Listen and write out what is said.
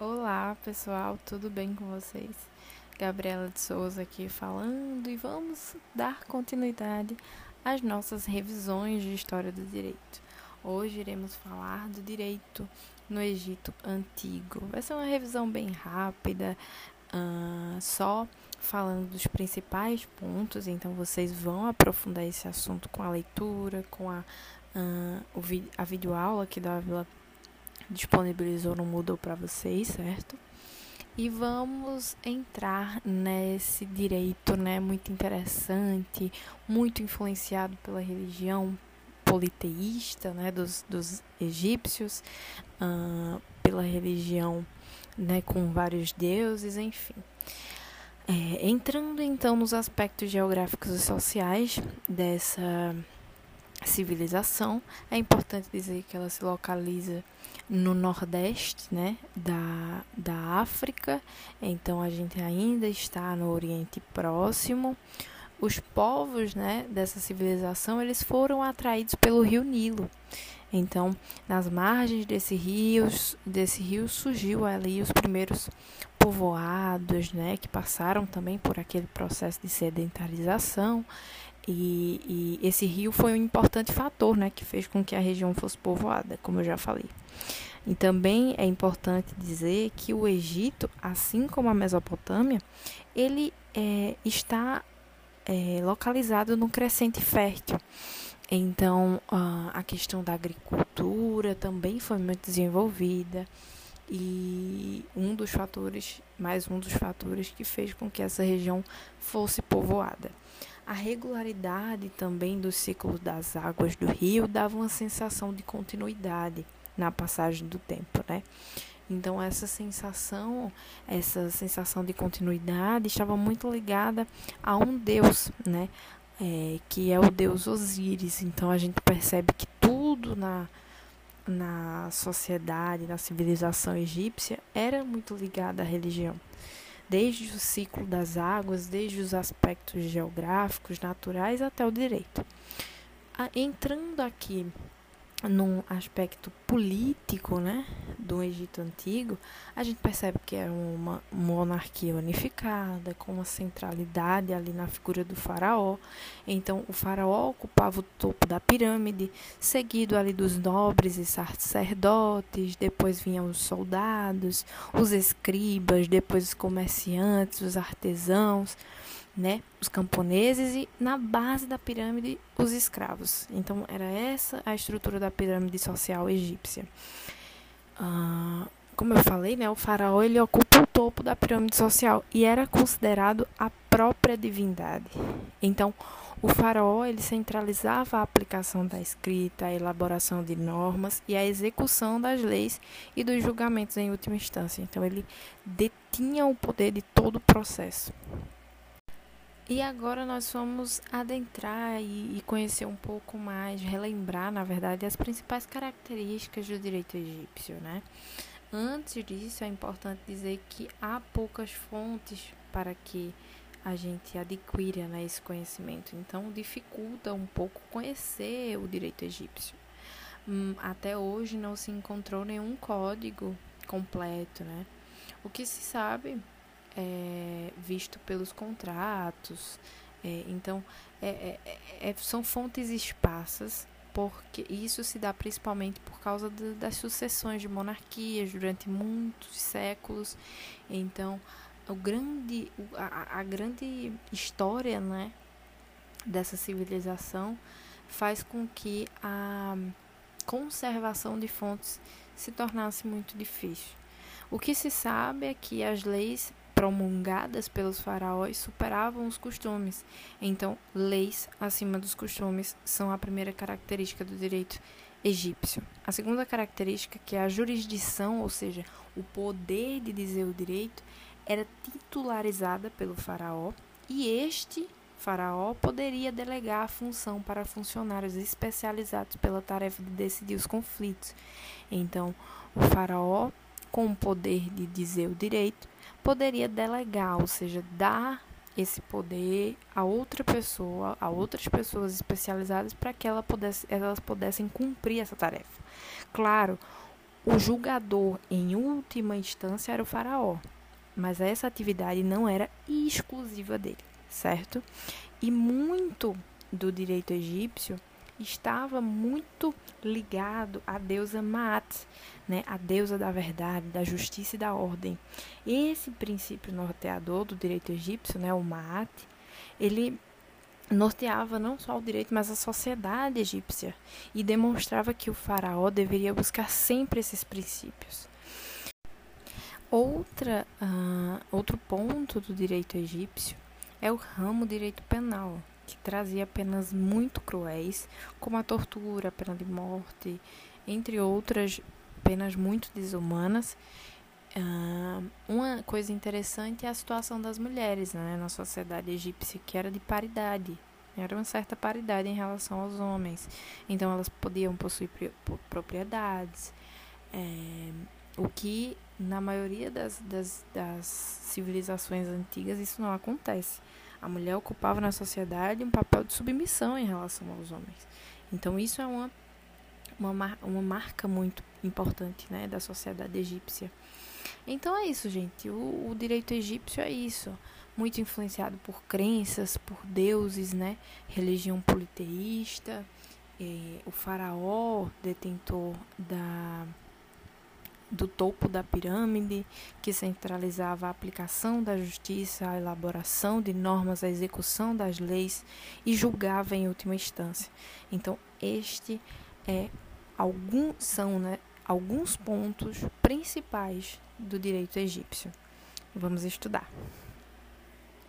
Olá pessoal, tudo bem com vocês? Gabriela de Souza aqui falando e vamos dar continuidade às nossas revisões de história do direito. Hoje iremos falar do direito no Egito Antigo. Vai ser uma revisão bem rápida, uh, só falando dos principais pontos, então vocês vão aprofundar esse assunto com a leitura, com a, uh, a videoaula que da Vila disponibilizou no Moodle para vocês, certo? E vamos entrar nesse direito, né, muito interessante, muito influenciado pela religião politeísta, né, dos, dos egípcios, uh, pela religião, né, com vários deuses, enfim. É, entrando então nos aspectos geográficos e sociais dessa civilização, é importante dizer que ela se localiza no nordeste né, da, da África, então a gente ainda está no Oriente Próximo. Os povos né, dessa civilização eles foram atraídos pelo rio Nilo. Então, nas margens desse rio, desse rio surgiu ali os primeiros povoados, né, que passaram também por aquele processo de sedentarização. E, e, esse rio foi um importante fator, né, que fez com que a região fosse povoada, como eu já falei. E também é importante dizer que o Egito, assim como a Mesopotâmia, ele é, está é, localizado no crescente fértil. Então, a questão da agricultura também foi muito desenvolvida e um dos fatores, mais um dos fatores que fez com que essa região fosse povoada. A regularidade também do ciclo das águas do rio dava uma sensação de continuidade na passagem do tempo, né? Então essa sensação, essa sensação de continuidade estava muito ligada a um deus, né? É, que é o deus Osíris. Então a gente percebe que tudo na na sociedade, na civilização egípcia era muito ligado à religião desde o ciclo das águas, desde os aspectos geográficos, naturais até o direito. Entrando aqui num aspecto político, né, do Egito antigo, a gente percebe que era uma monarquia unificada, com uma centralidade ali na figura do faraó. Então, o faraó ocupava o topo da pirâmide, seguido ali dos nobres e sacerdotes, depois vinham os soldados, os escribas, depois os comerciantes, os artesãos né, os camponeses e na base da pirâmide os escravos. Então era essa a estrutura da pirâmide social egípcia. Ah, como eu falei, né, o faraó ele ocupa o topo da pirâmide social e era considerado a própria divindade. Então o faraó ele centralizava a aplicação da escrita, a elaboração de normas e a execução das leis e dos julgamentos em última instância. Então ele detinha o poder de todo o processo. E agora nós vamos adentrar e, conhecer um pouco mais, relembrar, na verdade, as principais características do direito egípcio, né? Antes disso, é importante dizer que há poucas fontes para que a gente adquira né, esse conhecimento. Então, dificulta um pouco conhecer o direito egípcio. Hum, até hoje não se encontrou nenhum código completo, né? O que se sabe é, visto pelos contratos. É, então, é, é, é, são fontes esparsas, porque isso se dá principalmente por causa de, das sucessões de monarquias durante muitos séculos. Então, o grande, a, a grande história né, dessa civilização faz com que a conservação de fontes se tornasse muito difícil. O que se sabe é que as leis promulgadas pelos faraós superavam os costumes. Então, leis acima dos costumes são a primeira característica do direito egípcio. A segunda característica, que é a jurisdição, ou seja, o poder de dizer o direito, era titularizada pelo faraó e este faraó poderia delegar a função para funcionários especializados pela tarefa de decidir os conflitos. Então, o faraó, com o poder de dizer o direito, poderia delegar, ou seja, dar esse poder a outra pessoa, a outras pessoas especializadas para que ela pudesse, elas pudessem cumprir essa tarefa. Claro, o julgador, em última instância, era o faraó, mas essa atividade não era exclusiva dele, certo? E muito do direito egípcio estava muito ligado à deusa Maat, né, a deusa da verdade, da justiça e da ordem. Esse princípio norteador do direito egípcio, né, o Maat, ele norteava não só o direito, mas a sociedade egípcia e demonstrava que o faraó deveria buscar sempre esses princípios. Outra, uh, outro ponto do direito egípcio é o ramo direito penal, que trazia penas muito cruéis, como a tortura, a pena de morte, entre outras penas muito desumanas. Uh, uma coisa interessante é a situação das mulheres né, na sociedade egípcia, que era de paridade. Era uma certa paridade em relação aos homens. Então, elas podiam possuir propriedades, é, o que na maioria das, das, das civilizações antigas isso não acontece. A mulher ocupava na sociedade um papel de submissão em relação aos homens. Então, isso é uma, uma, uma marca muito importante né, da sociedade egípcia. Então, é isso, gente. O, o direito egípcio é isso. Muito influenciado por crenças, por deuses, né? Religião politeísta. O faraó, detentor da do topo da pirâmide, que centralizava a aplicação da justiça, a elaboração de normas, a execução das leis e julgava em última instância. Então, este é algum, são né, alguns pontos principais do direito egípcio. Vamos estudar.